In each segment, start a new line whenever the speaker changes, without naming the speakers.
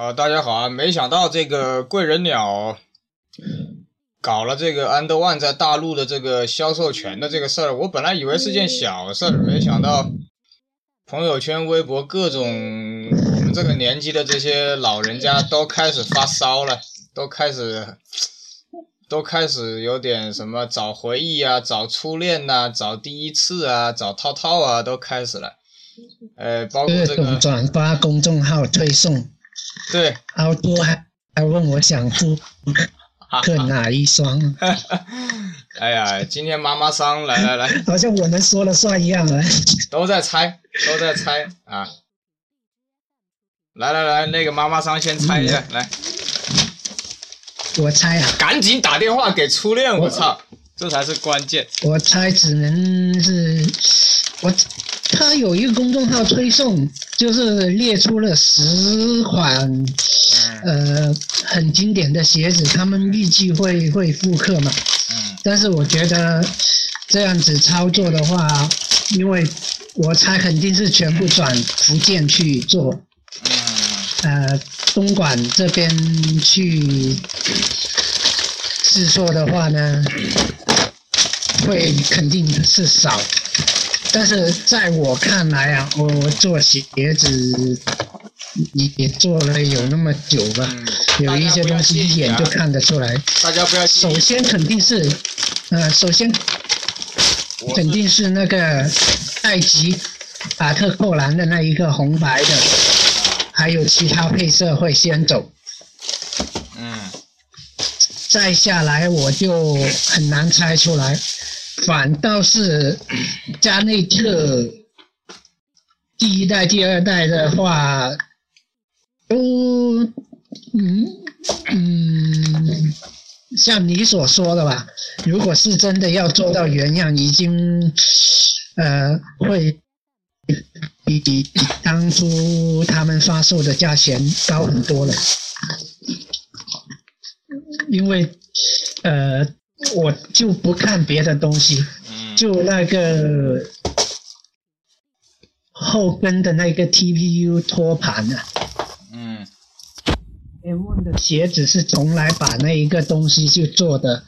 好，大家好啊！没想到这个贵人鸟搞了这个安德万在大陆的这个销售权的这个事儿，我本来以为是件小事儿，没想到朋友圈、微博各种我们这个年纪的这些老人家都开始发烧了，都开始都开始有点什么找回忆啊、找初恋呐、找第一次啊、找套套啊，都开始了。呃，包括这个
转发公众号推送。
对，
好多还还问我想复刻 哪一双？
哎呀，今天妈妈桑来来来，
好像我能说了算一样了。
都在猜，都在猜啊！来来来，那个妈妈桑先猜一下，来，
我猜啊！
赶紧打电话给初恋，我操，这才是关键。
我猜只能是我。他有一个公众号推送，就是列出了十款，呃，很经典的鞋子，他们预计会会复刻嘛。但是我觉得这样子操作的话，因为我猜肯定是全部转福建去做。呃，东莞这边去制作的话呢，会肯定是少。但是在我看来啊，我做鞋子也做了有那么久吧，有一些东西一眼就看得出来。
大家不要
首先肯定是，呃，首先肯定是那个埃及法特扣篮的那一个红白的，还有其他配色会先走。嗯。再下来我就很难猜出来。反倒是加内特第一代、第二代的话，都嗯嗯，像你所说的吧，如果是真的要做到原样，已经呃会比比当初他们发售的价钱高很多了，因为呃。我就不看别的东西，就那个后跟的那个 TPU 托盘啊。嗯。M1 的鞋子是从来把那一个东西就做的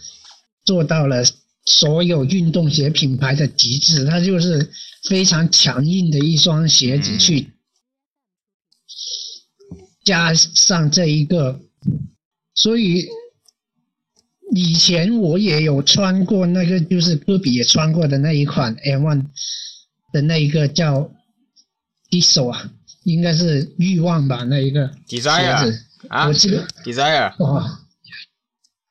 做到了所有运动鞋品牌的极致，它就是非常强硬的一双鞋子去加上这一个，所以。以前我也有穿过那个，就是科比也穿过的那一款 M1 的那一个叫 Diesel 啊，应该是欲望吧那一个鞋子。
啊，
我记得。
Desire
哦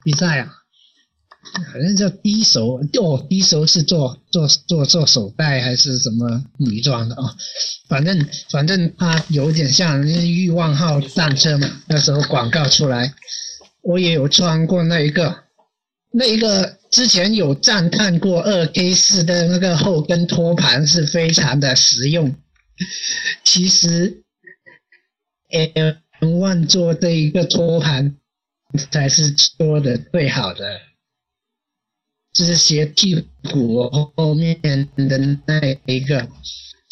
，Desire 好像叫低手哦，低手是做做做做手袋还是什么女装的啊？反正反正它有点像欲望号战车嘛，那时候广告出来，我也有穿过那一个。那一个之前有赞叹过二 K 四的那个后跟托盘是非常的实用。其实，M One 做这一个托盘才是做的最好的，就是鞋屁股后面的那一个，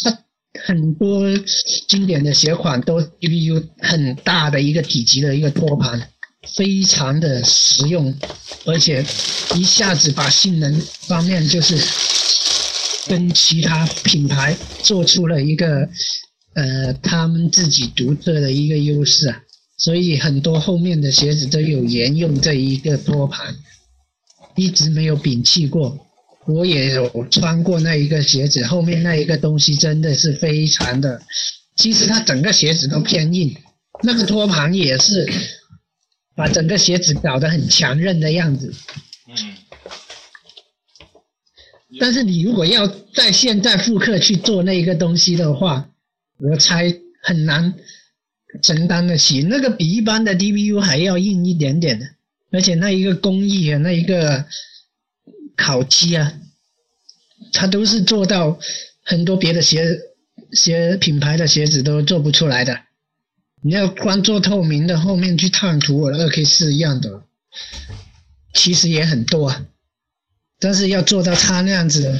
它很多经典的鞋款都 CPU 很大的一个体积的一个托盘。非常的实用，而且一下子把性能方面就是跟其他品牌做出了一个呃他们自己独特的一个优势啊，所以很多后面的鞋子都有沿用这一个托盘，一直没有摒弃过。我也有穿过那一个鞋子，后面那一个东西真的是非常的，其实它整个鞋子都偏硬，那个托盘也是。把整个鞋子搞得很强韧的样子。嗯。但是你如果要在现在复刻去做那一个东西的话，我猜很难承担得起。那个比一般的 DBU 还要硬一点点的，而且那一个工艺啊，那一个烤漆啊，它都是做到很多别的鞋鞋品牌的鞋子都做不出来的。你要光做透明的，后面去烫图我的二 K 是一样的，其实也很多啊。但是要做到它那样子，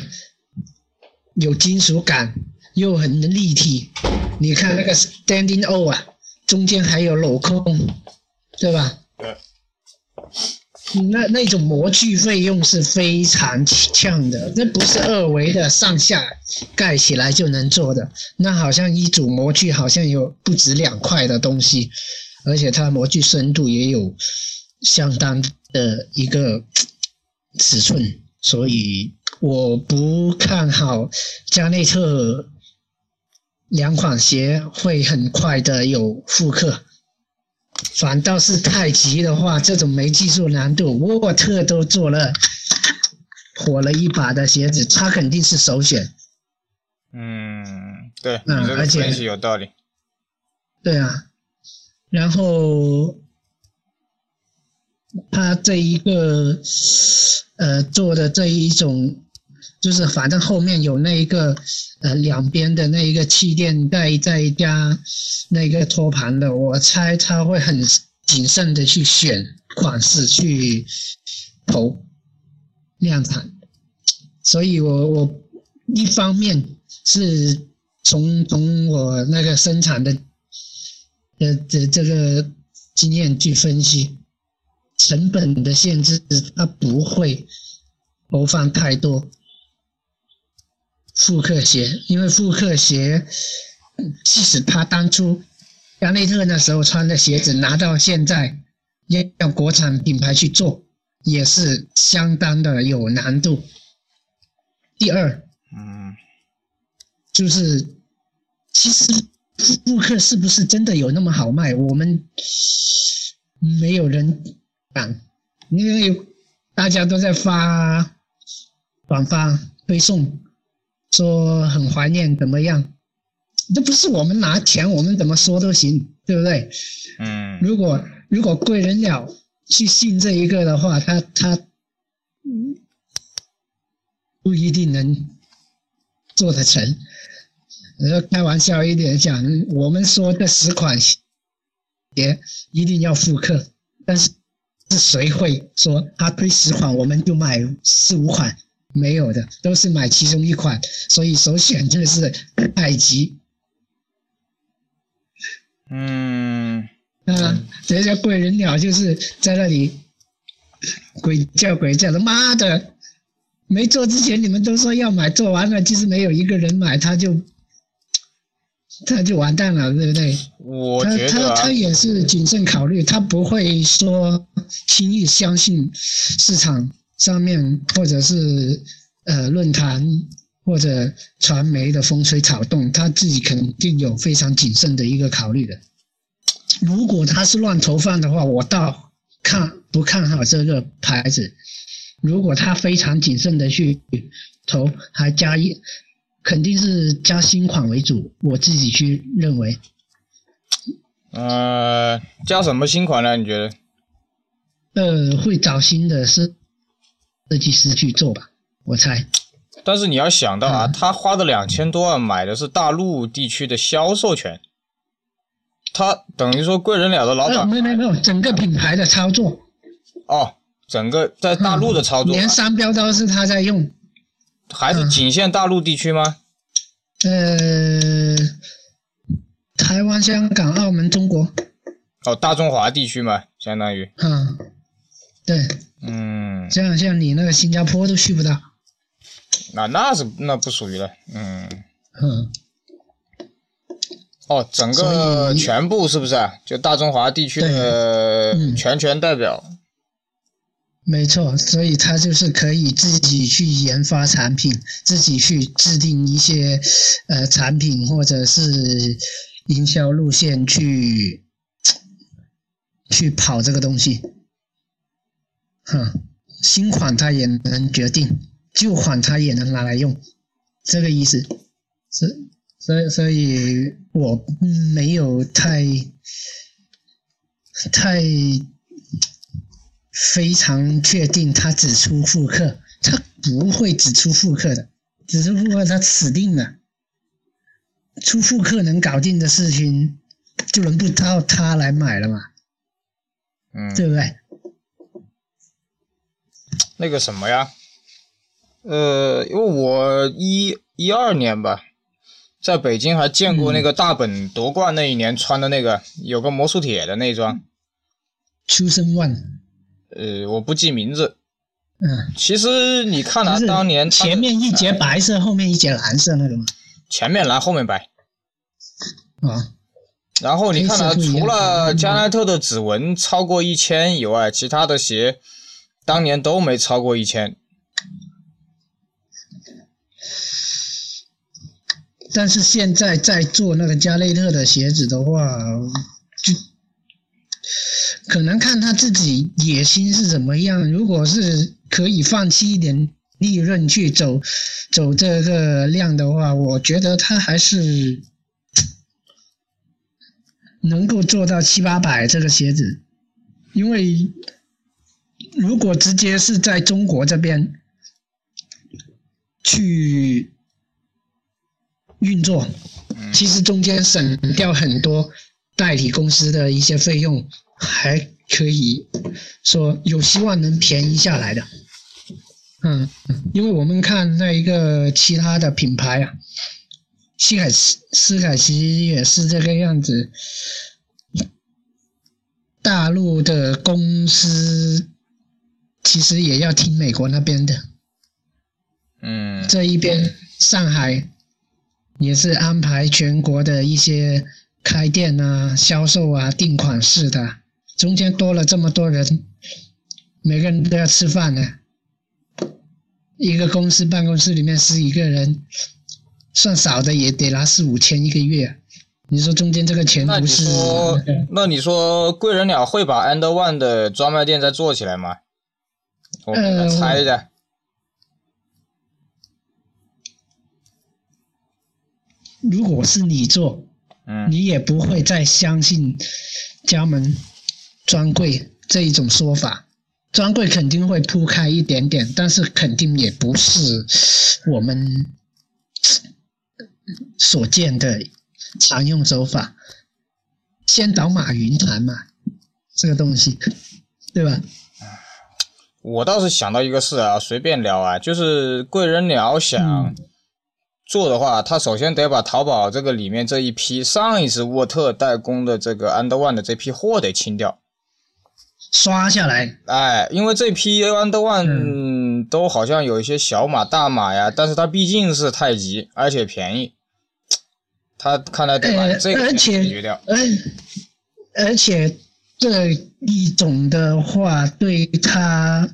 有金属感又很立体。你看那个 Standing O 啊，中间还有镂空，对吧？
对。
那那种模具费用是非常呛的，那不是二维的上下盖起来就能做的。那好像一组模具好像有不止两块的东西，而且它模具深度也有相当的一个尺寸，所以我不看好加内特两款鞋会很快的有复刻。反倒是太极的话，这种没技术难度，沃特都做了火了一把的鞋子，他肯定是首选。
嗯，对，
嗯，而且
分析有道理。
对啊，然后他这一个呃做的这一种。就是反正后面有那一个呃两边的那一个气垫带再加那个托盘的，我猜他会很谨慎的去选款式去投量产，所以我我一方面是从从我那个生产的的的这个经验去分析，成本的限制它不会投放太多。复刻鞋，因为复刻鞋，即使他当初加内特那时候穿的鞋子拿到现在，要要国产品牌去做，也是相当的有难度。第二，
嗯，
就是其实复刻是不是真的有那么好卖？我们没有人敢，因为大家都在发转发推送。说很怀念怎么样？这不是我们拿钱，我们怎么说都行，对不对？
嗯。
如果如果贵人鸟去信这一个的话，他他不一定能做得成。说开玩笑一点讲，我们说这十款鞋一定要复刻，但是是谁会说他推十款，我们就买四五款？没有的，都是买其中一款，所以首选就是 太极。
嗯，
啊，这叫贵人鸟，就是在那里鬼叫鬼叫的，妈的！没做之前你们都说要买，做完了其实没有一个人买，他就他就完蛋了，对不对？
我
他他他也是谨慎考虑，他不会说轻易相信市场。上面或者是呃论坛或者传媒的风吹草动，他自己肯定有非常谨慎的一个考虑的。如果他是乱投放的话，我倒看不看好这个牌子。如果他非常谨慎的去投，还加一，肯定是加新款为主。我自己去认为。
呃，加什么新款呢？你觉得？
呃，会找新的是。设计师去做吧，我猜。
但是你要想到啊，他花的两千多万买的是大陆地区的销售权，他等于说贵人鸟的老板
没有没有没有整个品牌的操作。
哦，整个在大陆的操作，
连商标都是他在用，
还是仅限大陆地区吗？
呃，台湾、香港、澳门、中国。
哦，大中华地区嘛，相当于。
嗯，对。
嗯，
像像你那个新加坡都去不到，
那那是那不属于了，嗯
嗯，
哦，整个全部是不是啊？就大中华地区的全权代表，
没错，所以他就是可以自己去研发产品，自己去制定一些呃产品或者是营销路线去去跑这个东西。哼，新款它也能决定，旧款它也能拿来用，这个意思。所所以所以，我没有太太非常确定他只出复刻，他不会只出复刻的，只出复刻他死定了。出复刻能搞定的事情，就轮不到他来买了嘛，
嗯，
对不对？
那个什么呀，呃，因为我一一二年吧，在北京还见过那个大本夺冠那一年穿的那个有个魔术铁的那双。
出生万，
呃，我不记名字。
嗯，
其实你看他
就是
当年他
前面一节白色，后面一节蓝色那个吗？
前面蓝后面白，
啊，
然后你看他
黑色不一样
除了
嗯
加奈特的指纹超过一千以外，其他的鞋当年都没超过一千。
但是现在在做那个加内特的鞋子的话，就可能看他自己野心是怎么样。如果是可以放弃一点利润去走走这个量的话，我觉得他还是能够做到七八百这个鞋子，因为如果直接是在中国这边去运作，其实中间省掉很多代理公司的一些费用，还可以说有希望能便宜下来的。嗯，因为我们看那一个其他的品牌啊，西凯斯斯凯奇也是这个样子，大陆的公司其实也要听美国那边的。
嗯，
这一边上海也是安排全国的一些开店啊、销售啊、订款式的，中间多了这么多人，每个人都要吃饭呢。一个公司办公室里面十几个人，算少的也得拿四五千一个月。你说中间这个钱
那你
不是？
说，那你说贵人鸟会把 And One 的专卖店再做起来吗？我给他
呃
猜一下。
如果是你做，
嗯，
你也不会再相信家门专柜这一种说法。专柜肯定会铺开一点点，但是肯定也不是我们所见的常用手法。先倒马云团嘛，这个东西，对吧？
我倒是想到一个事啊，随便聊啊，就是贵人鸟想
嗯
做的话，他首先得把淘宝这个里面这一批上一次沃特代工的这个 And One 的这批货得清掉。
刷下来，
哎，因为这批 And One 都好像有一些小码、大码呀，但是它毕竟是太极，而且便宜，他看来得把
呃
这个解决掉。
而而且这一种的话，对他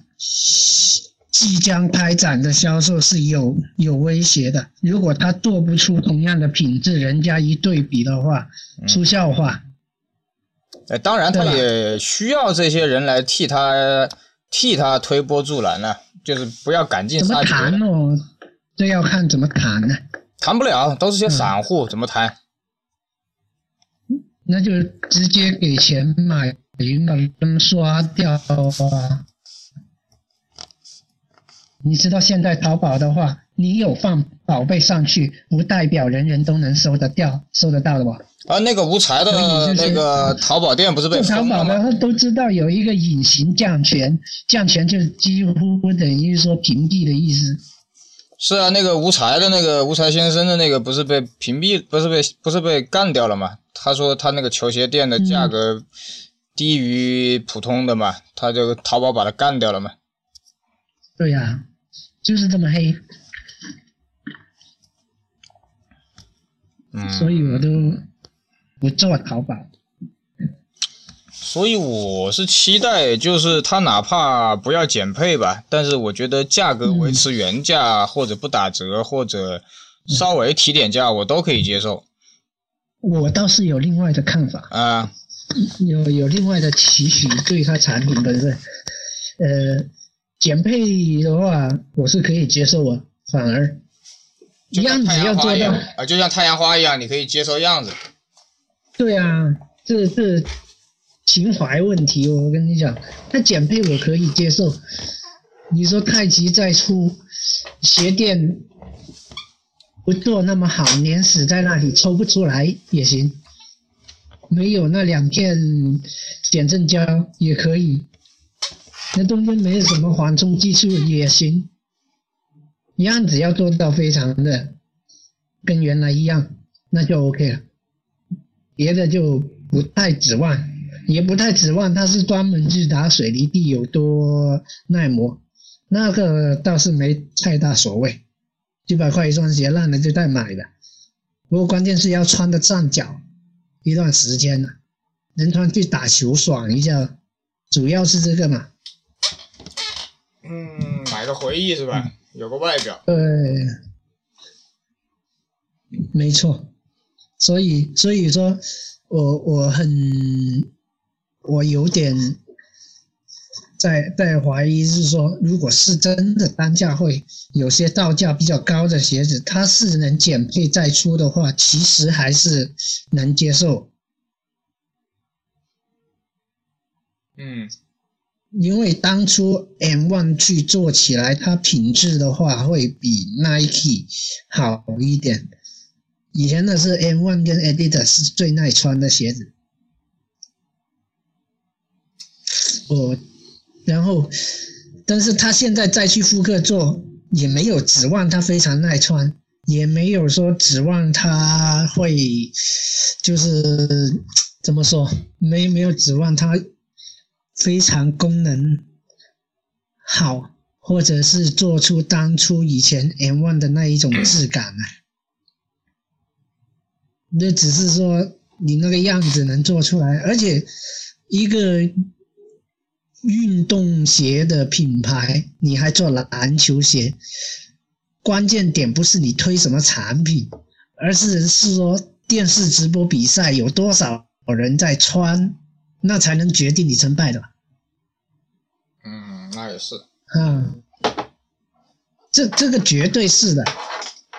即将开展的销售是有有威胁的。如果他做不出同样的品质，人家一对比的话，出笑话。
哎，当然，他也需要这些人来替他替他推波助澜呢、就是不要赶尽杀绝的。
谈哦？这要看怎么谈呢？
谈不了，都是些散
嗯
户，怎么谈？
那就直接给钱买云把他们刷掉啊！你知道现在淘宝的话，你有放宝贝上去，不代表人人都能收得掉、收得到的吧？
啊，那个无才的那个淘宝店不是被
淘
封了吗？
宝的话都知道有一个隐形降权，降权就是几乎等于说屏蔽的意思。
是啊，那个无才的那个无才先生的那个不是被屏蔽，不是被不是被干掉了吗？他说他那个球鞋店的价格低于普通的嘛，他就淘宝把他干掉了嘛。
对呀、就是这么黑，
嗯，
所以我都不做淘宝。
所以我是期待，就是他哪怕不要减配吧，但是我觉得价格维持原价，或者不打折，或者稍微提点价，我都可以接受
我倒是有另外的看法。
啊。
有有另外的期许对它产品本身，呃，减配的话我是可以接受啊，反而样子要做到，
啊，就像太阳花一样，你可以接受样子。
对啊，这这情怀问题，我跟你讲，它减配我可以接受。你说太极再出鞋垫不做那么好，粘死在那里抽不出来也行，没有那两片减震胶也可以，那中间没有什么缓冲技术也行，样子要做到非常的跟原来一样，那就 OK 了，别的就不太指望，也不太指望它是专门去打水泥地有多耐磨，那个倒是没太大所谓，几百块一双鞋烂了就再买的，不过关键是要穿的站脚一段时间了，能穿去打球爽一下，主要是这个嘛。
嗯，买个回忆是吧？有个外表。
对，没错。所以，所以说，我我很，我有点在在怀疑，是说，如果是真的单价会有些造价比较高的鞋子，它是能减配再出的话，其实还是能接受。
嗯。
因为当初 M One 去做起来，它品质的话会比 Nike 好一点。以前的是 M One 跟 Adidas 是最耐穿的鞋子。我，然后，但是他现在再去复刻做，也没有指望它非常耐穿，也没有说指望它会，就是怎么说，没没有指望它。非常功能好，或者是做出当初以前 M one 的那一种质感啊，那只是说你那个样子能做出来，而且一个运动鞋的品牌，你还做篮球鞋，关键点不是你推什么产品，而是是说电视直播比赛有多少人在穿。那才能决定你成败的。
嗯，那也是。
嗯，这这个绝对是的。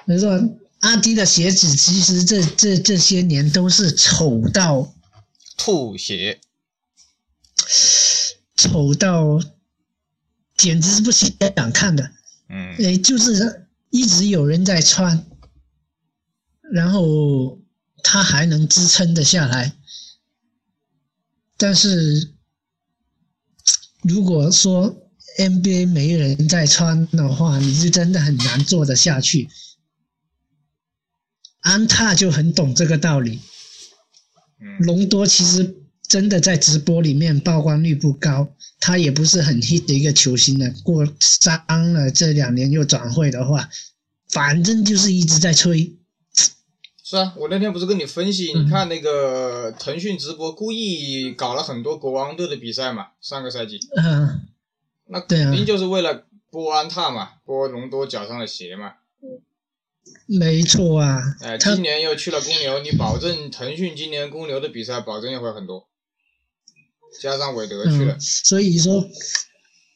你说阿迪的鞋子，其实这这这些年都是丑到
吐血，
丑到简直是不想看的。
嗯，
哎，就是一直有人在穿，然后它还能支撑得下来。但是，如果说 NBA 没人在穿的话，你是真的很难做得下去。安踏就很懂这个道理。隆多其实真的在直播里面曝光率不高，他也不是很 hit 的一个球星呢。过伤了这两年又转会的话，反正就是一直在吹。
是啊，我那天不是跟你分析，你看那个腾讯直播故意搞了很多国王队的比赛嘛，上个赛季，
嗯，
那肯定就是为了播安踏嘛，播隆多脚上的鞋嘛。
没错啊。
哎，今年又去了公牛，你保证腾讯今年公牛的比赛保证也会很多，加上韦德去了，
所以说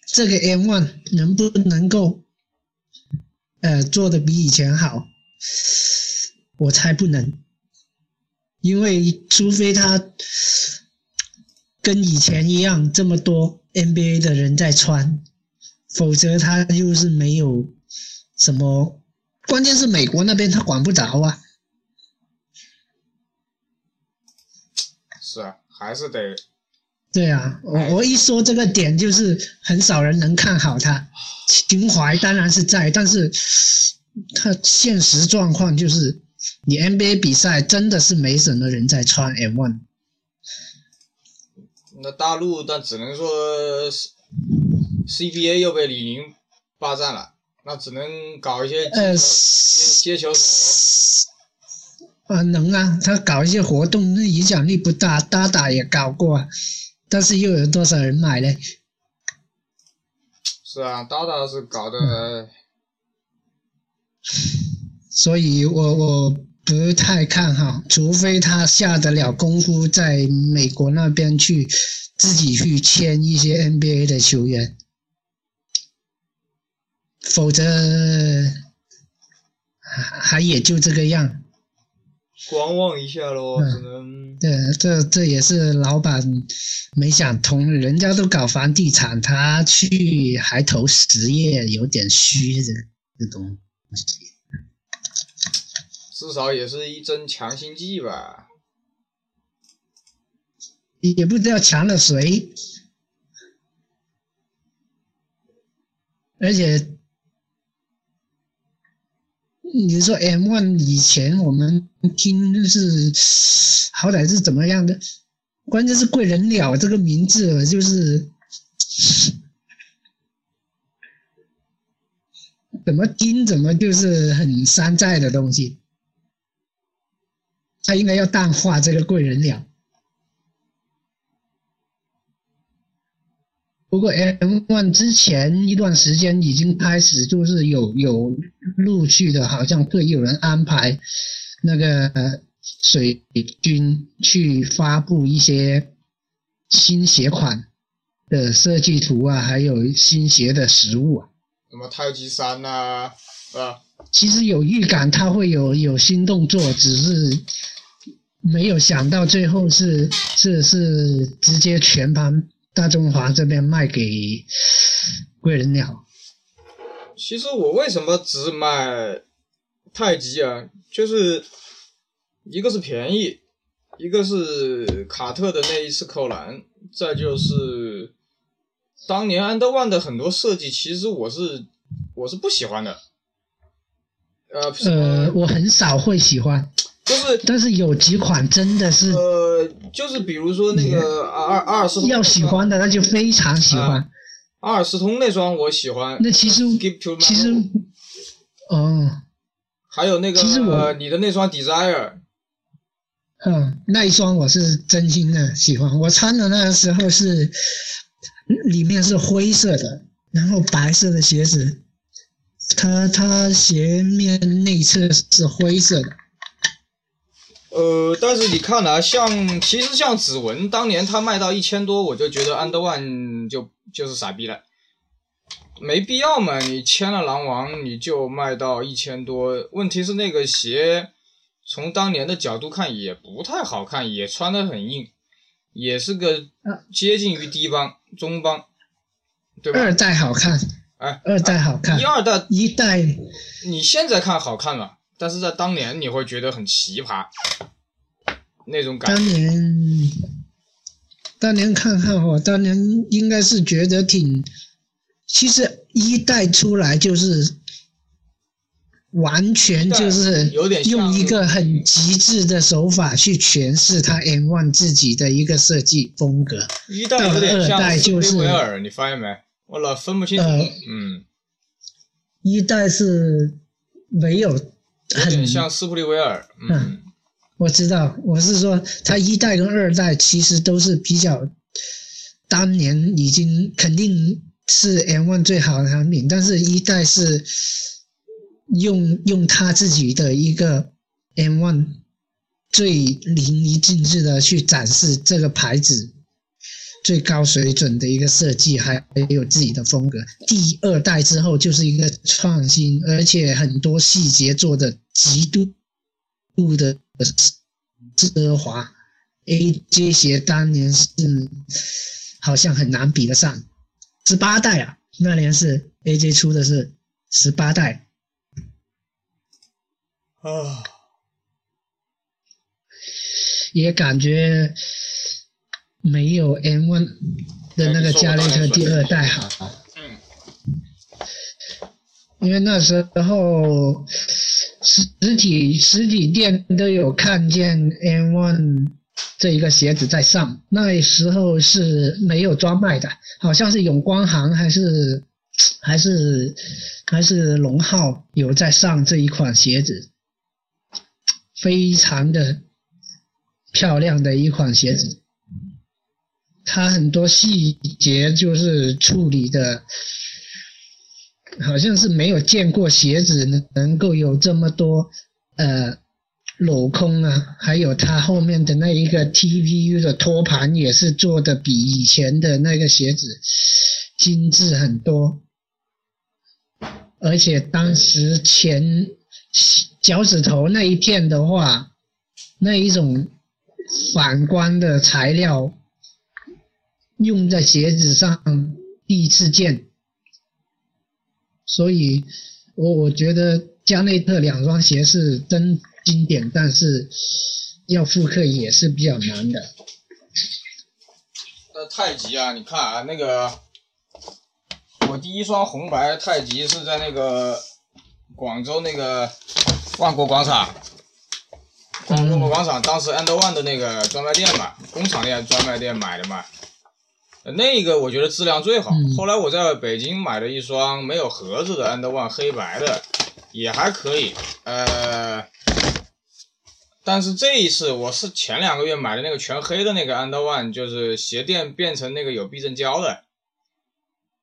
这个 M One 能不能够呃做的比以前好？我猜不能，因为除非他跟以前一样这么多 NBA 的人在穿，否则他就是没有什么。关键是美国那边他管不着啊。
是啊，还是得。
对啊，我我一说这个点，就是很少人能看好他。情怀当然是在，但是他现实状况就是。你 NBA 比赛真的是没什么人在穿 M One
那大陆但只能说 CBA 又被李宁霸占了，那只能搞一些接球手。
啊，能啊，他搞一些活动，那影响力不大。打打也搞过，但是又有多少人买呢？
是啊，大大是搞的。
所以我我不太看好，除非他下得了功夫，在美国那边去自己去签一些 NBA 的球员，否则还也就这个样。
观望一下喽，只能。
对，这这也是老板没想通，人家都搞房地产，他去还投实业，有点虚的这东西。
至少也是一针强心剂吧，
也不知道强了谁，而且你说 M One 以前我们听就是好歹是怎么样的？关键是贵人鸟这个名字就是怎么听怎么就是很山寨的东西，他应该要淡化这个贵人鸟。不过 M One 之前一段时间已经开始，就是有有陆续的，好像会有人安排那个水军去发布一些新鞋款的设计图啊，还有新鞋的实物啊。
什么太极山呐、啊，
其实有预感它会有有新动作，只是没有想到最后是是是直接全盘大中华这边卖给贵人鸟。
其实我为什么只买太极啊？就是一个是便宜，一个是卡特的那一次扣篮，再就是当年安德万的很多设计，其实我是我是不喜欢的。呃，
呃，我很少会喜欢，
就是
但是有几款真的是
呃，就是比如说那个阿尔阿尔斯通
要喜欢的，那就非常喜欢。
啊阿尔斯通那双我喜欢。
那其实其实哦，
还有那个
其实我
呃你的那双 Desire，
嗯，那一双我是真心的喜欢。我穿的那个时候是里面是灰色的，然后白色的鞋子，它它鞋面内侧是灰色的。
呃，但是你看啊，像其实像指纹，当年他卖到一千多，我就觉得 Under One 就就是傻逼了，没必要嘛。你签了狼王，你就卖到一千多。问题是那个鞋，从当年的角度看也不太好看，也穿得很硬，也是个接近于低帮、中帮，对吧？
二代好看，
哎，
二代好看
一，二代
一代
你现在看好看了，但是在当年你会觉得很奇葩，那种感觉。
当年当年看看我当年应该是觉得挺，其实一代出来就是完全就是
有点
用一个很极致的手法去诠释他 M One 自己的一个设计风格。
一代有点像
代就是
尔，你发现没？我老分不清楚。
呃
嗯，
一代是没有
有
很
点像斯普利维尔。嗯，
我知道，我是说，它一代跟二代其实都是比较，当年已经肯定是 M One 最好的产品，但是一代是用用他自己的一个 M One 最淋漓尽致的去展示这个牌子最高水准的一个设计，还有自己的风格。第二代之后就是一个创新，而且很多细节做的极度度的奢华。AJ 鞋当年是好像很难比得上，十八代啊，那年是 AJ 出的是十八代，
啊，
也感觉没有 M One 的那个加内特第二代好。
嗯，
因为那时候实体实体店都有看见 M One 这一个鞋子在上，那时候是没有专卖的，好像是永光行还是还是还是龙浩有在上这一款鞋子，非常的漂亮的一款鞋子，它很多细节就是处理的。好像是没有见过鞋子能能够有这么多呃镂空啊，还有它后面的那一个 TPU 的托盘也是做的比以前的那个鞋子精致很多，而且当时前脚趾头那一片的话，那一种反光的材料用在鞋子上第一次见。所以，我我觉得加内特两双鞋是真经典，但是要复刻也是比较难的。
那太极啊，你看啊，那个我第一双红白太极是在那个广州那个万国广场，万国广场当时 And1 的那个专卖店嘛，工厂店专卖店买的嘛，那个我觉得质量最好。后来我在北京买了一双没有盒子的 And One 黑白的，也还可以。呃，但是这一次我是前两个月买的那个全黑的那个 And One，就是鞋垫变成那个有避震胶的，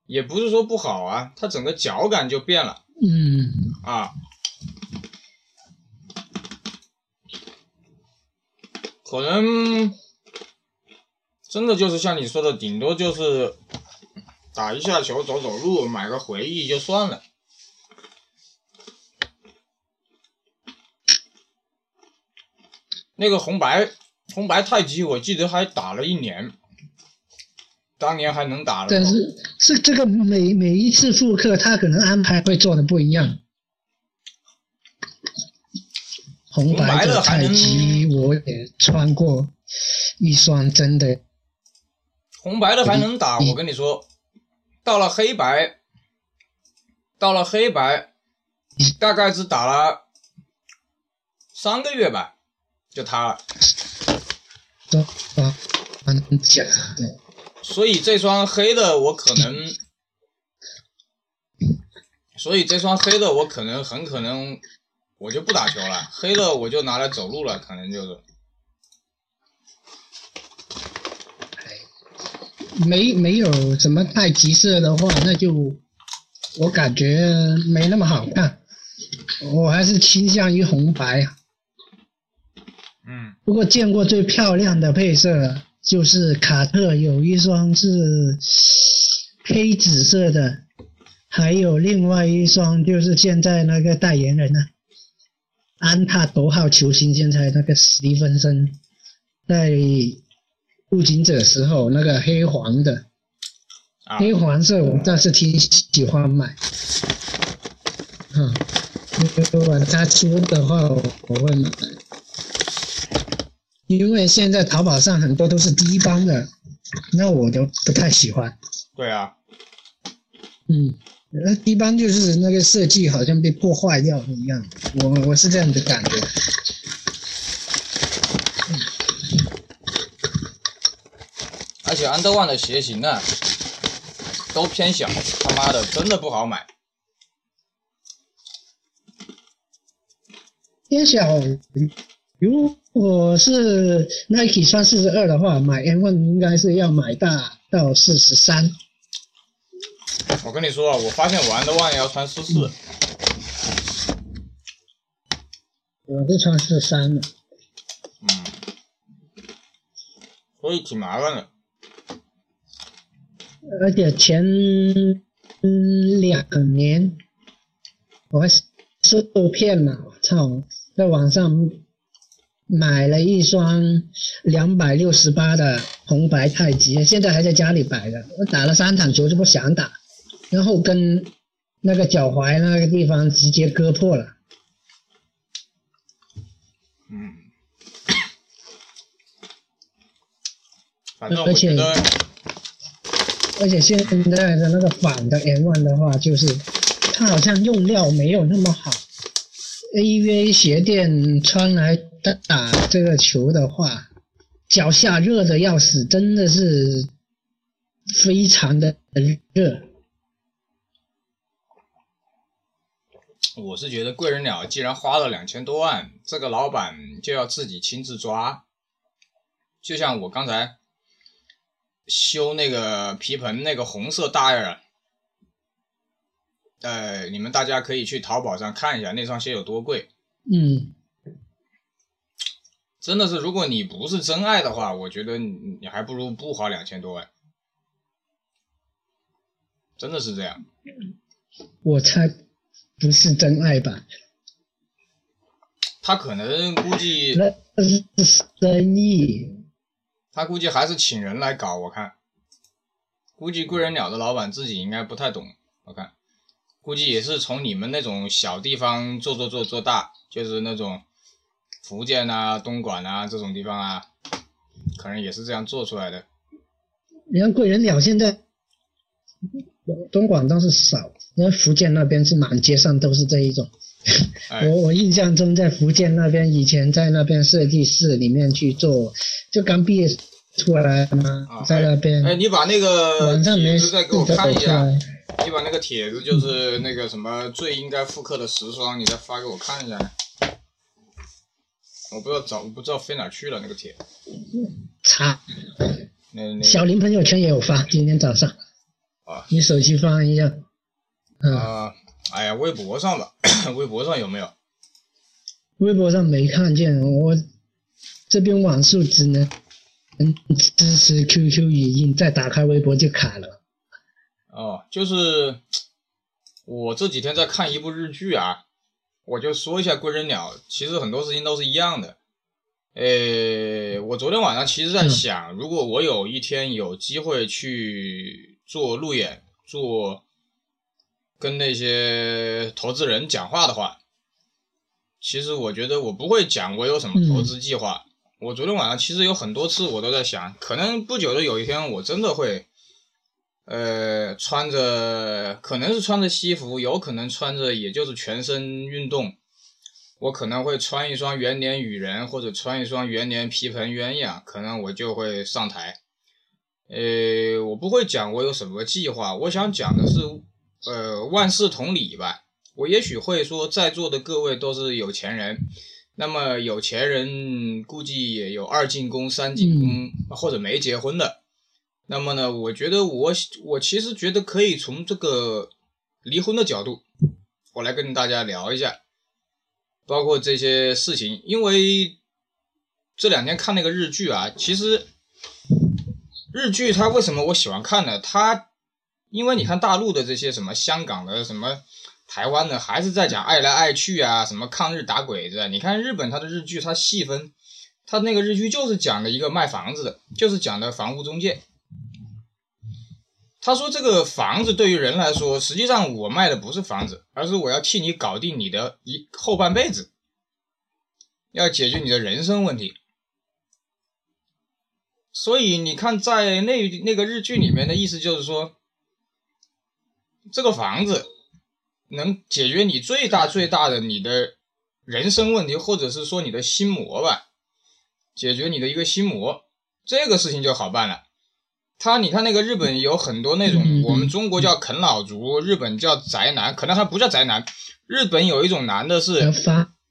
也不是说不好啊，它整个脚感就变了。
嗯
啊。可能真的就是像你说的，顶多就是打一下球、走走路、买个回忆就算了。那个红白红白太极，我记得还打了一年，当年还能打了。
但是是这个每每一次复刻，他可能安排会做的不一样。红白的太极我也穿过一双，真的。
红白的还能打，我跟你说，到了黑白，到了黑白，大概只打了三个月吧，就塌了。
都啊，假的。
所以这双黑的我可能，所以这双黑的我可能很可能。我就不打球了，黑的我就拿来走路了，可能就是。
没没有什么太极色的话，那就我感觉没那么好看，我还是倾向于红白。
嗯。
不过见过最漂亮的配色就是卡特有一双是黑紫色的，还有另外一双就是现在那个代言人呢。安踏头号球星，现在那个史蒂芬森，在步行者时候那个黑黄的，黑黄色我倒是挺喜欢买，嗯，如果他出的话我会买，因为现在淘宝上很多都是低帮的，那我就不太喜欢。
对啊，
嗯。那低帮就是那个设计好像被破坏掉一样，我我是这样的感觉。
而且安德万的鞋型啊，都偏小，他妈的真的不好买。
偏小，如果是 Nike 穿四十二的话，买 M1 应该是要买大到四十三。
我跟你说啊，我发现玩的万也要穿四四，
我是穿四三的，
嗯，所以挺麻烦的。
而且前两年我还受骗了，我操，在网上买了一双两百六十八的红白太极，现在还在家里摆着，我打了三场球就不想打。然后跟那个脚踝那个地方直接割破了。
嗯。
而且而且现在的那个反的 M1 的话，就是它好像用料没有那么好。AVA 鞋垫穿来打这个球的话，脚下热的要死，真的是非常的热。
我是觉得贵人鸟既然花了两千多万，这个老板就要自己亲自抓。就像我刚才修那个皮盆那个红色大耳，呃，你们大家可以去淘宝上看一下那双鞋有多贵。
嗯，
真的是，如果你不是真爱的话，我觉得你你还不如不花两千多万。真的是这样。
我猜。不是真爱吧？
他可能估计
那是生意，
他估计还是请人来搞。我看，估计贵人鸟的老板自己应该不太懂。我看，估计也是从你们那种小地方做做做做大，就是那种福建啊、东莞啊这种地方啊，可能也是这样做出来的。
你看贵人鸟现在。东莞倒是少，因为福建那边是满街上都是这一种。
哎
我我印象中在福建那边，以前在那边设计室里面去做，就刚毕业出来嘛，
啊
在那边、
哎，你把那个帖子再给我看一下，你把那个帖子就是那个什么最应该复刻的十双，你再发给我看一下。我不知道找，我不知道飞哪去了那个帖，
查
那那
小林朋友圈也有发，今天早上。
啊
你手机放一下。嗯，
啊，哎呀，微博上吧，微博上有没有？
微博上没看见，我这边网速只能嗯支持 QQ 语音，再打开微博就卡了。
哦，就是我这几天在看一部日剧啊，我就说一下《归人鸟》，其实很多事情都是一样的。呃，我昨天晚上其实在想，如果我有一天有机会去做路演，做跟那些投资人讲话的话，其实我觉得我不会讲我有什么投资计划。我昨天晚上其实有很多次我都在想，可能不久的有一天我真的会。呃，穿着可能是穿着西服，有可能穿着也就是全身运动。我可能会穿一双圆脸羽人，或者穿一双圆脸皮盆鸳鸯，可能我就会上台。呃，我不会讲我有什么计划，我想讲的是，呃，万事同理吧。我也许会说，在座的各位都是有钱人，那么有钱人估计也有二进宫、三进宫，或者没结婚的。那么呢，我觉得我我其实觉得可以从这个离婚的角度，我来跟大家聊一下，包括这些事情。因为这两天看那个日剧啊，其实日剧它为什么我喜欢看呢？它因为你看大陆的这些什么香港的什么台湾的，还是在讲爱来爱去啊，什么抗日打鬼子。你看日本它的日剧，它细分，它那个日剧就是讲的一个卖房子的，就是讲的房屋中介。他说：“这个房子对于人来说，实际上我卖的不是房子，而是我要替你搞定你的一后半辈子，要解决你的人生问题。所以你看，在那那个日剧里面的意思就是说，这个房子能解决你最大最大的你的人生问题，或者是说你的心魔吧，解决你的一个心魔，这个事情就好办了。”他，你看那个日本有很多那种，我们中国叫啃老族，日本叫宅男，可能还不叫宅男。日本有一种男的是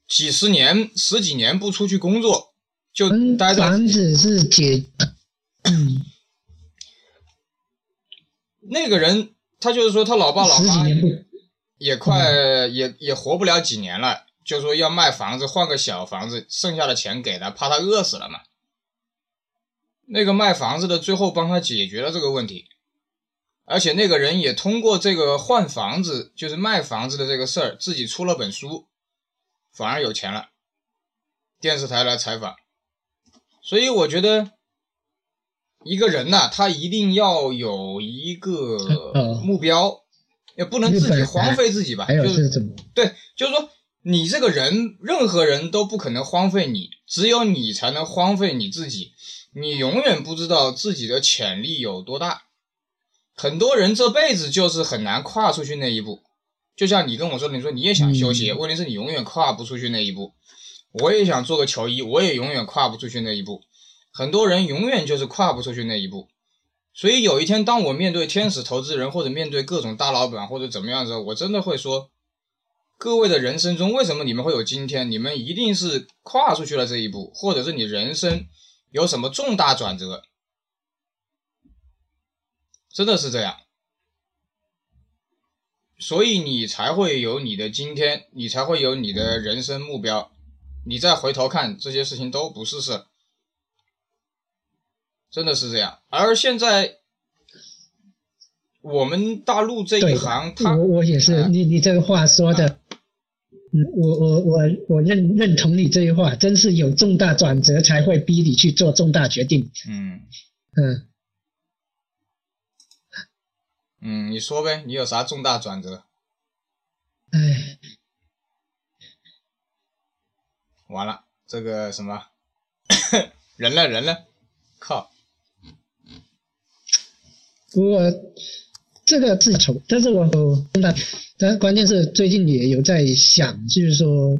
几十年、十几年不出去工作，就待在。
房子是解，嗯，
那个人他就是说他老爸老妈也快也也活不了几年了，就说要卖房子换个小房子，剩下的钱给他，怕他饿死了嘛。那个卖房子的最后帮他解决了这个问题，而且那个人也通过这个换房子，就是卖房子的这个事儿，自己出了本书，反而有钱了。电视台来采访，所以我觉得一个人呐、他一定要有一个目标，也不能自己荒废自己吧。
还有
就是
怎么？
对，就是说你这个人，任何人都不可能荒废你，只有你才能荒废你自己。你永远不知道自己的潜力有多大，很多人这辈子就是很难跨出去那一步。就像你跟我说的，你说你也想修鞋，问题是你永远跨不出去那一步。我也想做个球衣，我也永远跨不出去那一步。很多人永远就是跨不出去那一步。所以有一天，当我面对天使投资人，或者面对各种大老板，或者怎么样的时候，我真的会说：各位的人生中，为什么你们会有今天？你们一定是跨出去了这一步，或者是你人生。有什么重大转折？真的是这样，所以你才会有你的今天，你才会有你的人生目标。你再回头看这些事情都不是事，真的是这样。而现在我们大陆这一行，他
我我也是，
啊
你你这个话说的。嗯，我我我我认认同你这句话，真是有重大转折才会逼你去做重大决定。
嗯
嗯，
嗯，你说呗，你有啥重大转折？
哎，
完了，这个什么 人了人了，靠！
不过这个是愁，但是我真的，但关键是最近也有在想，就是说，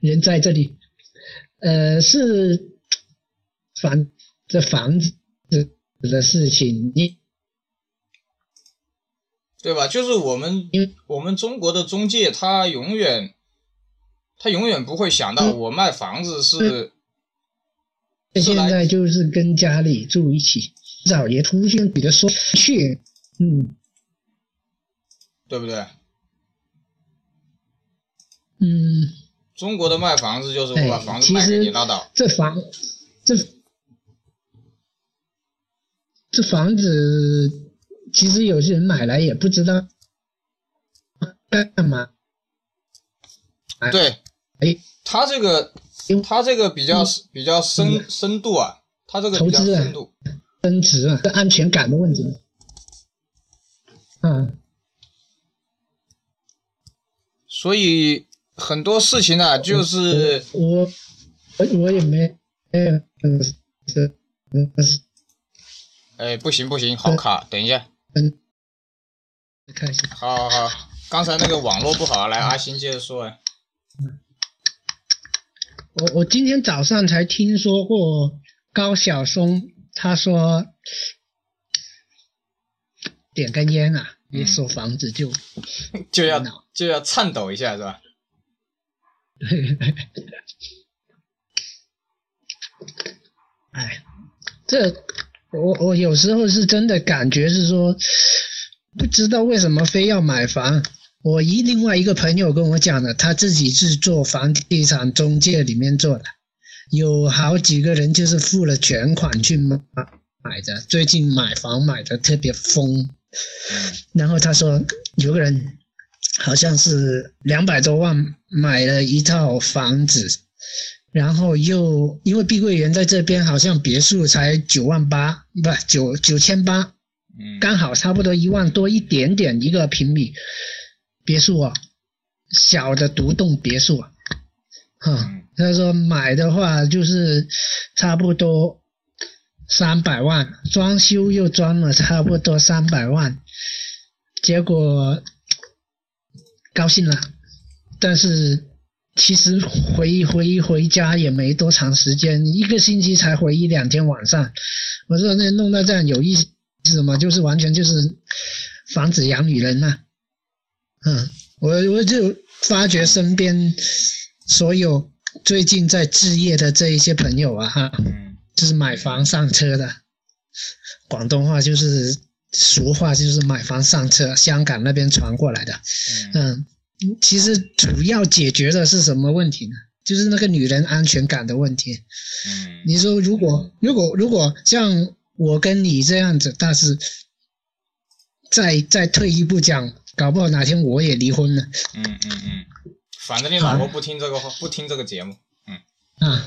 人在这里，呃，是房这房子的事情，你
对吧？就是我们
因为
我们中国的中介，他永远他永远不会想到
嗯。
我卖房子是是
现在就是跟家里住一起，早也出现，比如说去，嗯。
对不对？
嗯，
中国的卖房子就是我把
哎
房子卖给你拉倒，
这房这这房子，其实有些人买来也不知道。干嘛，
对，
哎，
他这个他这个比较
嗯。
比较深深度啊，他这个比较深度，
增值啊，这安全感的问题。嗯，
所以很多事情啊，就是
我我我也没没有嗯是嗯是
哎不行不行，好卡，等一下，
嗯，看一下。
好好好，刚才那个网络不好，来阿星接着说哎，
我我今天早上才听说过高晓松，他说点根烟啊，一说房子就，
就要
脑
就要颤抖一下是吧？
哎，这我我有时候是真的感觉是说，不知道为什么非要买房。我一另外一个朋友跟我讲的，他自己是做房地产中介里面做的，有好几个人就是付了全款去买买的，最近买房买的特别疯。
嗯
然后他说有个人好像是两百多万买了一套房子，然后又因为碧桂园在这边好像别墅才九万八，不九九千八，
嗯，
刚好差不多一万多一点点一个平米别墅啊，小的独栋别墅啊，哈、
嗯
他说买的话就是差不多三百万，装修又装了差不多三百万，结果高兴了，但是其实回回回家也没多长时间，一个星期才回一两天晚上。我说那弄到这样有意思吗？就是完全就是防止养女人呐、嗯，我我就发觉身边所有最近在置业的这一些朋友啊，哈，
嗯
就是买房上车的，广东话就是俗话就是买房上车，香港那边传过来的。
嗯
嗯，其实主要解决的是什么问题呢？就是那个女人安全感的问题。
嗯
你说如果如果如果像我跟你这样子，但是再再退一步讲，搞不好哪天我也离婚了
嗯嗯嗯，反正你老婆不听这个话，不听这个节目，
嗯嗯！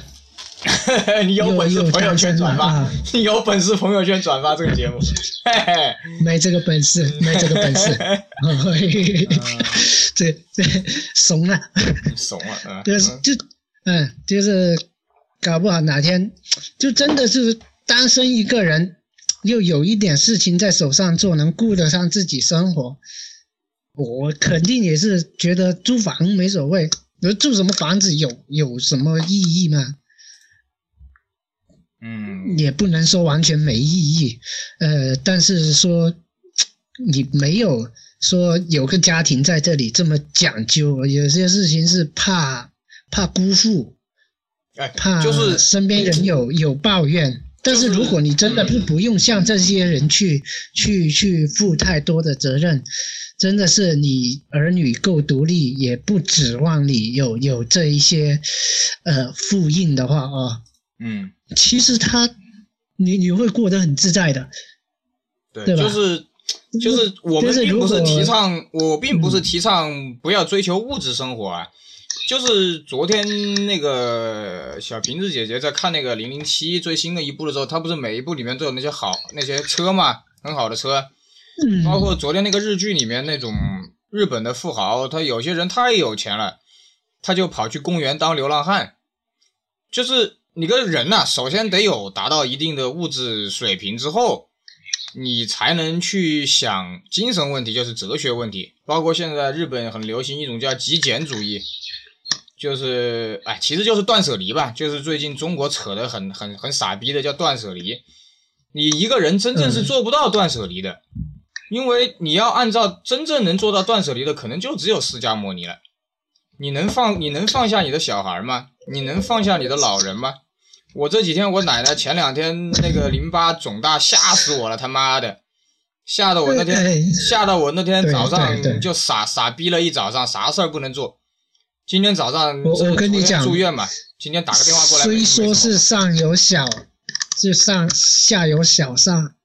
你有本事朋友圈转发你有本事朋友圈转发这个节目，嘿嘿。
没这个本事，没这个本事，这这怂了。
怂了，嗯，
就是就嗯，就是搞不好哪天就真的是单身一个人，又有一点事情在手上做，能顾得上自己生活，我肯定也是觉得租房没所谓。你说住什么房子有有什么意义吗？
嗯
也不能说完全没意义，呃，但是说你没有说有个家庭在这里这么讲究，有些事情是怕怕辜负，
哎，
怕
就是
身边人有有抱怨。但是如果你真的是不用向这些人去去去负太多的责任，真的是你儿女够独立，也不指望你有有这一些呃复印的话啊、
嗯，
其实他你你会过得很自在的。
对，
对吧
就是就是我们
就是
并不是
如果
提倡，我并不是
嗯
提倡不要追求物质生活啊。就是昨天那个小瓶子姐姐在看那个零零七最新的一部的时候，她不是每一部里面都有那些好那些车嘛，很好的车，
嗯，
包括昨天那个日剧里面那种日本的富豪，他有些人太有钱了，他就跑去公园当流浪汉。就是你个人呐、首先得有达到一定的物质水平之后，你才能去想精神问题，就是哲学问题。包括现在日本很流行一种叫极简主义，就是哎，其实就是断舍离吧。就是最近中国扯得很很很傻逼的叫断舍离。你一个人真正是做不到断舍离的，因为你要按照真正能做到断舍离的，可能就只有释迦牟尼了。你能放你能放下你的小孩吗？你能放下你的老人吗？我这几天我奶奶前两天那个淋巴肿大，吓死我了，他妈的，吓得我那天吓得我那天早上就傻傻逼了一早上，啥事儿不能做。今天早上
我我跟你讲
住院嘛，今天打个电话过来。
虽说是上有小，就上下有小上，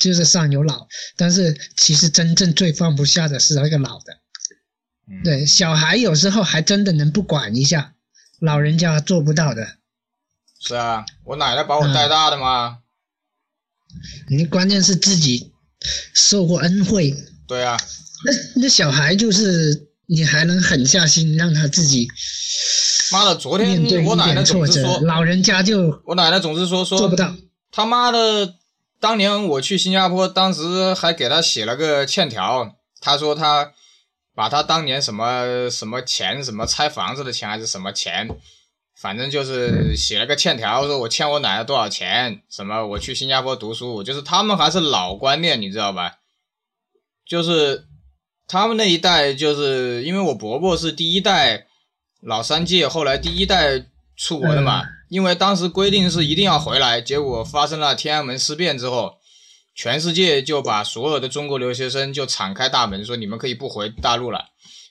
就是上有老，但是其实真正最放不下的是那个老的。对，小孩有时候还真的能不管一下，老人家做不到的。
是啊，我奶奶把我带大的嘛。
你关键是自己受过恩惠。
对啊。
那那小孩就是你还能狠下心让他自己。
妈的，昨天我奶奶总是说，
老人家就
我奶奶总是说说
做不到。
他妈的，当年我去新加坡，当时还给他写了个欠条，他说他。把他当年什么什么钱，什么拆房子的钱还是什么钱，反正就是写了个欠条，说我欠我奶奶多少钱，什么我去新加坡读书，就是他们还是老观念，你知道吧？就是他们那一代，就是因为我伯伯是第一代老三届，后来第一代出国的嘛，因为当时规定是一定要回来，结果发生了天安门事变之后。全世界就把所有的中国留学生就敞开大门，说你们可以不回大陆了。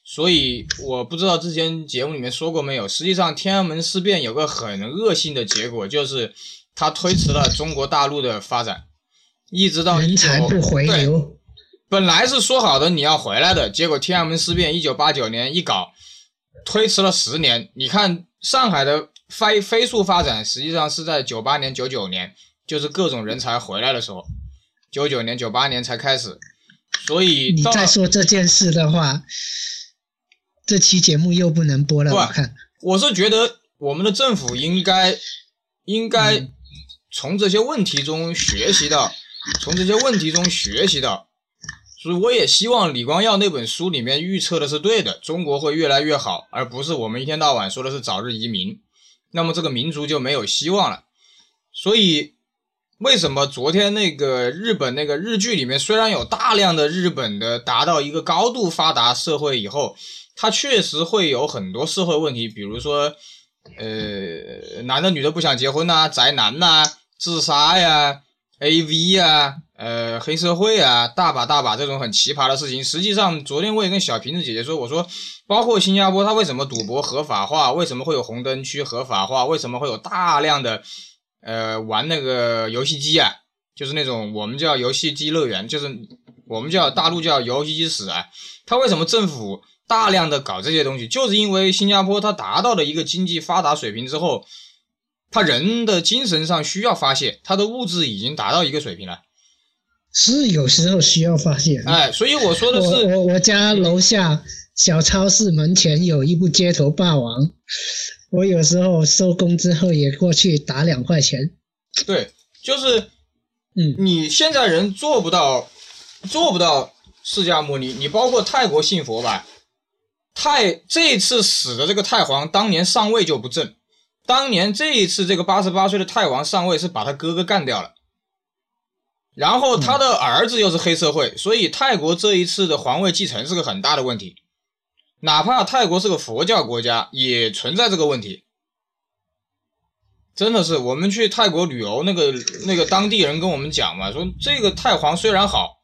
所以我不知道之前节目里面说过没有。实际上，天安门事变有个很恶性的结果，就是它推迟了中国大陆的发展，一直到
人才不回流。
本来是说好的你要回来的，结果天安门事变一九八九年一搞，推迟了十年。你看上海的飞飞速发展，实际上是在九八年、九九年，就是各种人才回来的时候。九九年、九八年才开始，所以
你再说这件事的话，这期节目又不能播了。我看，
我是觉得我们的政府应该应该从这些问题中学习到，从这些问题中学习到。所以我也希望李光耀那本书里面预测的是对的，中国会越来越好，而不是我们一天到晚说的是早日移民，那么这个民族就没有希望了。所以。为什么昨天那个日本那个日剧里面，虽然有大量的日本的达到一个高度发达社会以后，它确实会有很多社会问题，比如说，呃，男的女的不想结婚呐，宅男呐，自杀呀，A V 啊，呃，黑社会啊，大把大把这种很奇葩的事情。实际上，昨天我也跟小瓶子姐姐说，我说，包括新加坡，它为什么赌博合法化？为什么会有红灯区合法化？为什么会有大量的？呃，玩那个游戏机啊，就是那种我们叫游戏机乐园，就是我们叫大陆叫游戏机室啊。它为什么政府大量的搞这些东西？就是因为新加坡它达到了一个经济发达水平之后，他人的精神上需要发泄，他的物质已经达到一个水平了。
是有时候需要发泄。
哎，所以我说的是，
我我家楼下小超市门前有一部街头霸王。我有时候收工之后也过去打两块钱。
对，就是，
嗯，
你现在人做不到，做不到释迦牟尼。你包括泰国信佛吧，泰这次死的这个太皇，当年上位就不正。当年这一次这个八十八岁的泰王上位是把他哥哥干掉了，然后他的儿子又是黑社会，所以泰国这一次的皇位继承是个很大的问题。哪怕泰国是个佛教国家，也存在这个问题。真的是，我们去泰国旅游，那个那个当地人跟我们讲嘛，说这个太皇虽然好，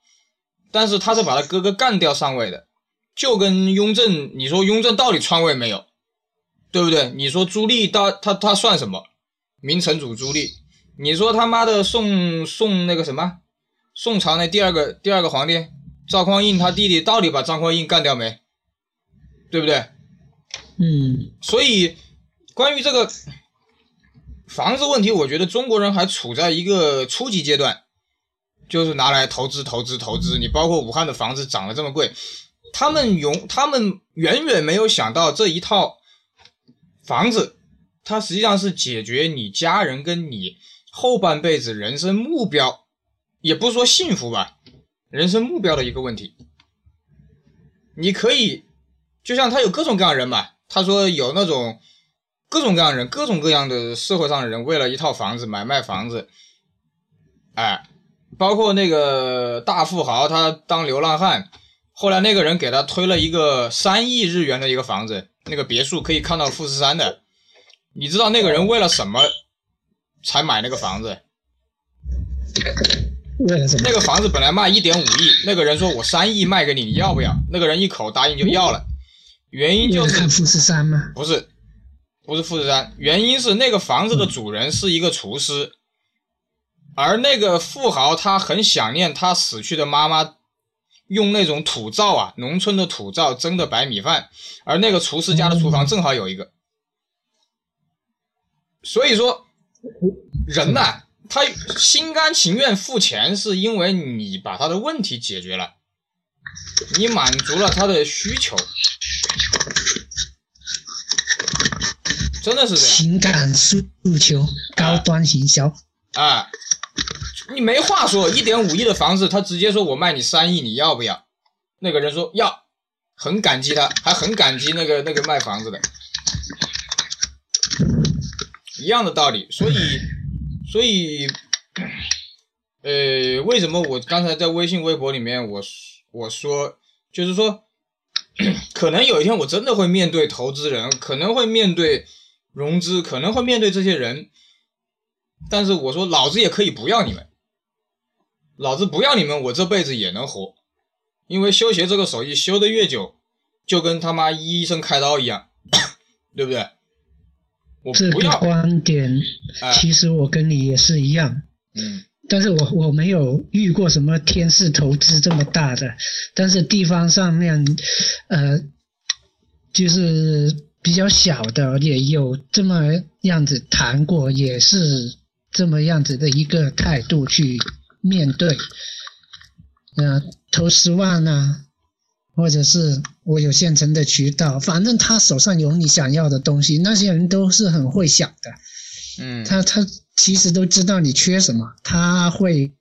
但是他是把他哥哥干掉上位的，就跟雍正，你说雍正到底篡位没有？对不对？你说朱棣到他他算什么？明成祖朱棣，你说他妈的宋宋那个什么，宋朝那第二个第二个皇帝赵匡胤他弟弟到底把赵匡胤干掉没？对不对？
嗯，
所以关于这个房子问题，我觉得中国人还处在一个初级阶段，就是拿来投资、投资、投资。你包括武汉的房子涨得这么贵，他们永他们远远没有想到这一套房子，它实际上是解决你家人跟你后半辈子人生目标也不是说幸福吧，人生目标的一个问题。你可以，就像他有各种各样人嘛，他说有那种各种各样人，各种各样的社会上的人，为了一套房子买卖房子，哎，包括那个大富豪，他当流浪汉，后来那个人给他推了一个三亿日元的一个房子，那个别墅可以看到富士山的，你知道那个人为了什么才买那个房子？
为了什么？
那个房子本来卖一点五亿，那个人说我三亿卖给你，你要不要？那个人一口答应就要了，原因就是
富士山吗？
不是不是富士山，原因是那个房子的主人是一个厨师，而那个富豪他很想念他死去的妈妈用那种土灶啊，农村的土灶蒸的白米饭，而那个厨师家的厨房正好有一个，所以说人呐、他心甘情愿付钱，是因为你把他的问题解决了，你满足了他的需求，真的是这样
情感诉求，高端行销。
啊！你没话说，一点五亿的房子，他直接说我卖你三亿，你要不要？那个人说要，很感激他，还很感激那个那个卖房子的，一样的道理。所以，所以，呃，为什么我刚才在微信、微博里面我我说，就是说，可能有一天我真的会面对投资人，可能会面对融资，可能会面对这些人。但是我说，老子也可以不要你们，老子不要你们，我这辈子也能活，因为修鞋这个手艺修的越久，就跟他妈医生开刀一样，对不对？我
这个，观点，
哎。
其实我跟你也是一样，
嗯。
但是我我没有遇过什么天使投资这么大的，但是地方上面，呃，就是比较小的也有这么样子谈过，也是这么样子的一个态度去面对，呃，投十万呢、或者是我有现成的渠道，反正他手上有你想要的东西，那些人都是很会想的。
嗯，
他他其实都知道你缺什么，他会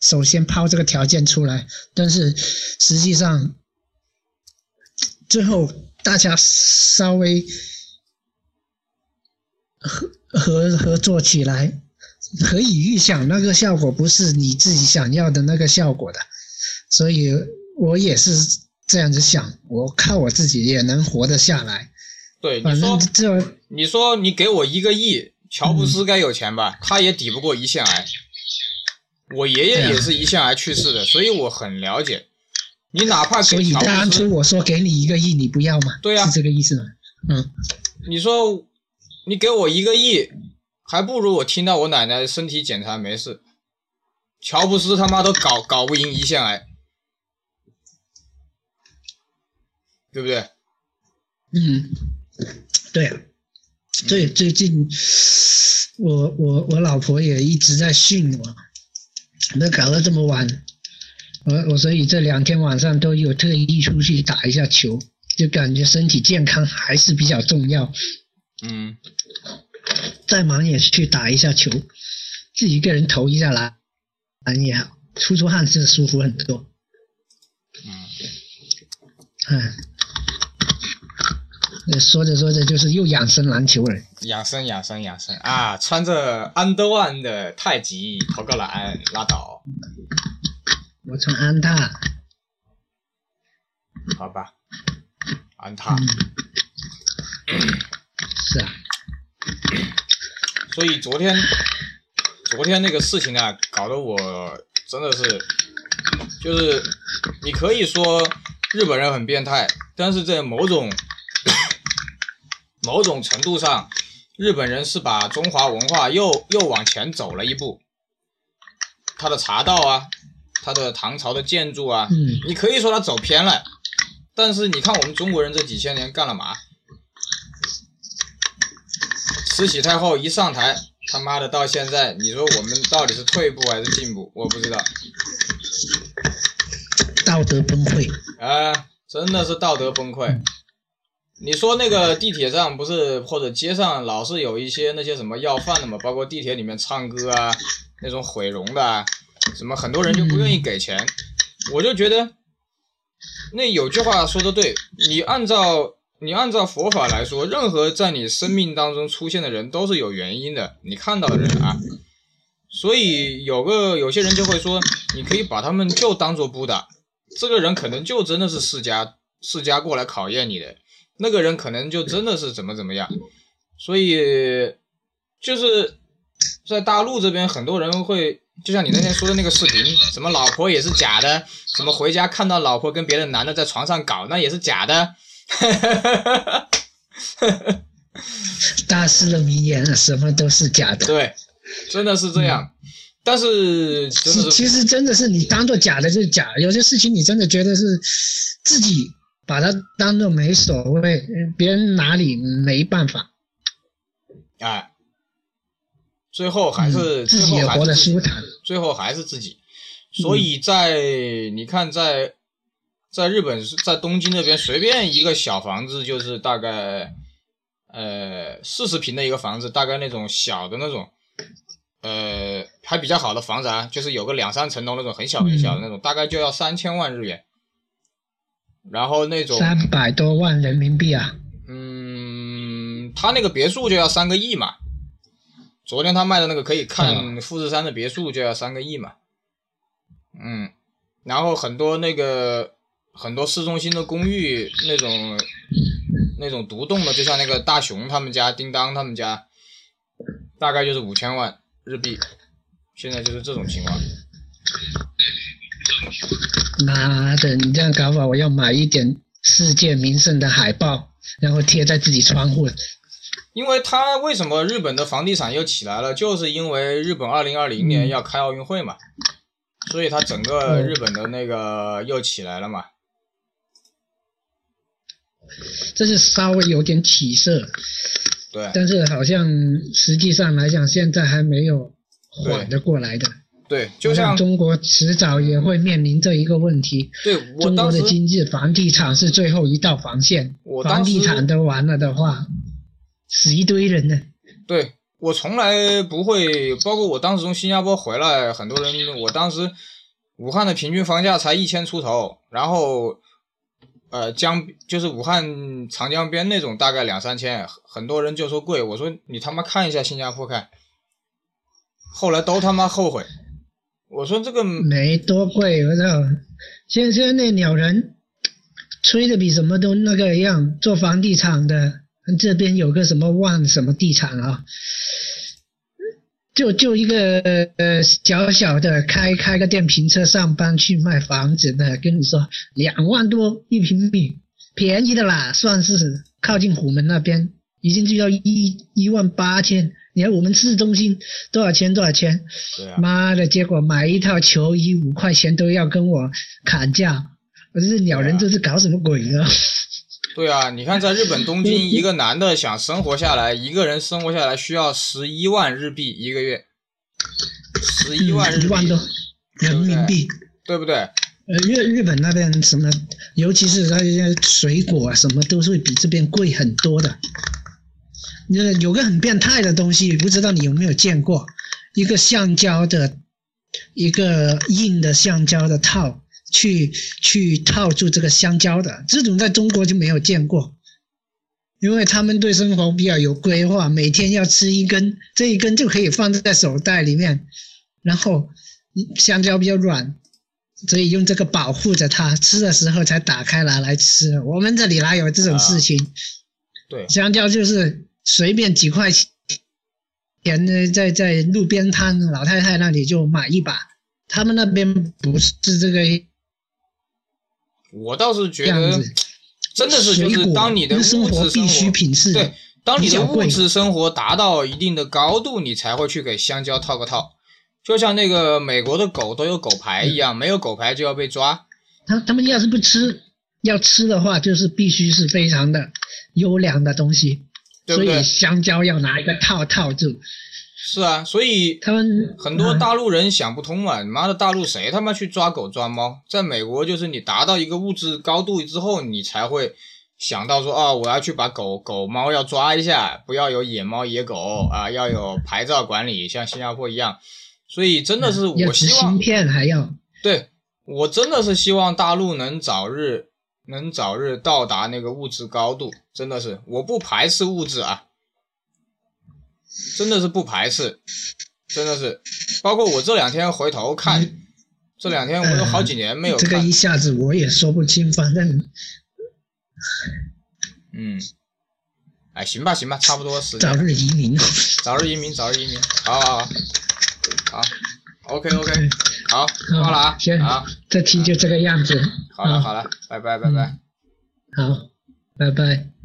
首先抛这个条件出来，但是实际上最后大家稍微合合合作起来，可以预想那个效果不是你自己想要的那个效果的，所以我也是这样子想，我靠我自己也能活得下来，
对，你
反
说
正这
你说你给我一个亿，乔布斯该有钱吧？他也抵不过胰腺癌。我爷爷也是胰腺癌去世的，所以我很了解。你哪怕
所以
给乔布斯
当初，我说给你一个亿，你不要吗？
对呀
是这个意思吗？嗯，
你说你给我一个亿，还不如我听到我奶奶身体检查没事。乔布斯他妈都搞搞不赢胰腺癌，对不对？
嗯，对啊，最最近我我我老婆也一直在训我，那搞得这么晚，我我所以这两天晚上都有特意出去打一下球，就感觉身体健康还是比较重要。
嗯，
再忙也去打一下球，自己一个人投一下篮篮也好，出出汗是舒服很多。嗯，哎说着说着就是又养生篮球了。
养生养生养生啊！穿着 Under One 的太极投个篮拉倒，
我穿安踏，
好吧？安踏。
嗯，是啊，
所以昨天，昨天那个事情啊，搞得我真的是，就是你可以说日本人很变态，但是在某种某种程度上，日本人是把中华文化又又往前走了一步。他的茶道啊，他的唐朝的建筑啊，
嗯
你可以说他走偏了，但是你看我们中国人这几千年干了嘛？慈禧太后一上台，他妈的到现在，你说我们到底是退步还是进步？我不知道。
道德崩溃。
啊，真的是道德崩溃。你说那个地铁上不是或者街上老是有一些那些什么要饭的嘛，包括地铁里面唱歌啊，那种毁容的啊，什么很多人就不愿意给钱，我就觉得那有句话说的对，你按照你按照佛法来说，任何在你生命当中出现的人都是有原因的，你看到的人啊，所以有个有些人就会说，你可以把他们就当做布达，这个人可能就真的是释迦释迦过来考验你的，那个人可能就真的是怎么怎么样，所以就是在大陆这边很多人会。就像你那天说的那个视频，什么老婆也是假的，什么回家看到老婆跟别的男的在床上搞，那也是假的。
大师的名言啊，什么都是假的。
对，真的是这样。但是，
其实真的是你当做假的就是假，有些事情你真的觉得是自己把它当做没所谓，别人哪里没办法。
哎。最后还是
自己活得舒坦，
最后还是自己。所以在你看，在在日本，在东京那边，随便一个小房子就是大概呃四十平的一个房子，大概那种小的那种呃还比较好的房子啊，就是有个两三层楼那种很小很小的那种，大概就要三千万日元。然后那种
三百多万人民币
啊。嗯，他那个别墅就要三个亿嘛。昨天他卖的那个可以看富士山的别墅就要三个亿嘛，嗯，然后很多那个很多市中心的公寓那种那种独栋的，就像那个大熊他们家、叮当他们家，大概就是五千万日币，现在就是这种情况。
妈的，你这样搞法，我要买一点世界名胜的海报，然后贴在自己窗户。
因为他为什么日本的房地产又起来了？就是因为日本二零二零年要开奥运会嘛，所以他整个日本的那个又起来了嘛。
这是稍微有点起色，
对，
但是好像实际上来讲，现在还没有缓得过来的。
对，就像
中国迟早也会面临这一个问题。
对，
中国的经济，房地产是最后一道防线。房地产都完了的话。死一堆人呢。
对我从来不会，包括我当时从新加坡回来，很多人，我当时武汉的平均房价才一千出头，然后呃江就是武汉长江边那种大概两三千，很多人就说贵，我说你他妈看一下新加坡看，后来都他妈后悔，我说这个
没多贵，我操，现现在那鸟人吹的比什么都那个一样，做房地产的。这边有个什么万什么地产啊，就就一个呃小小的开开个电瓶车上班去卖房子的，跟你说两万多一平米，便宜的啦，算是靠近虎门那边，已经就要一一万八千。你看我们市中心多少钱多少钱？妈的，结果买一套球衣五块钱都要跟我砍价，我这鸟人这是搞什么鬼呢？
对啊，你看，在日本东京，一个男的想生活下来，一个人生活下来需要十一万日币一个月，十一万日
币，人民币，
对不对？
呃，日日本那边什么，尤其是那些水果啊，什么都是会比这边贵很多的。那有个很变态的东西，不知道你有没有见过？一个橡胶的，一个硬的橡胶的套。去去套住这个香蕉的这种在中国就没有见过，因为他们对生活比较有规划，每天要吃一根，这一根就可以放在手袋里面，然后香蕉比较软，所以用这个保护着它，吃的时候才打开拿来吃。我们这里哪有这种事情？
对，
香蕉就是随便几块钱，钱在在路边摊老太太那里就买一把，他们那边不是这个。
我倒是觉得，真的是就是当你的物质生活对，当你的物质生活达到一定的高度，你才会去给香蕉套个套，就像那个美国的狗都有狗牌一样，没有狗牌就要被抓。
他他们要是不吃，要吃的话就是必须是非常的优良的东西，所以香蕉要拿一个套套住。
是啊，所以
他们
很多大陆人想不通嘛，你妈的大陆谁他妈去抓狗抓猫？在美国就是你达到一个物质高度之后，你才会想到说啊，我要去把狗狗猫要抓一下，不要有野猫野狗啊，要有牌照管理，像新加坡一样。所以真的是我希望
芯，片还要
对我真的是希望大陆能早日能早日到达那个物质高度，真的是我不排斥物质啊，真的是不排斥，真的是，包括我这两天回头看，这两天我都好几年没有看
这个一，下子我也说不清，反正
嗯，哎，行吧行吧，差不多时间
早，日移民。
早日移民，早日移民，好好好，好，OK OK，好，挂了啊，
先
好，
这题就这个样子。
好了好了，拜拜拜拜。
好，拜拜。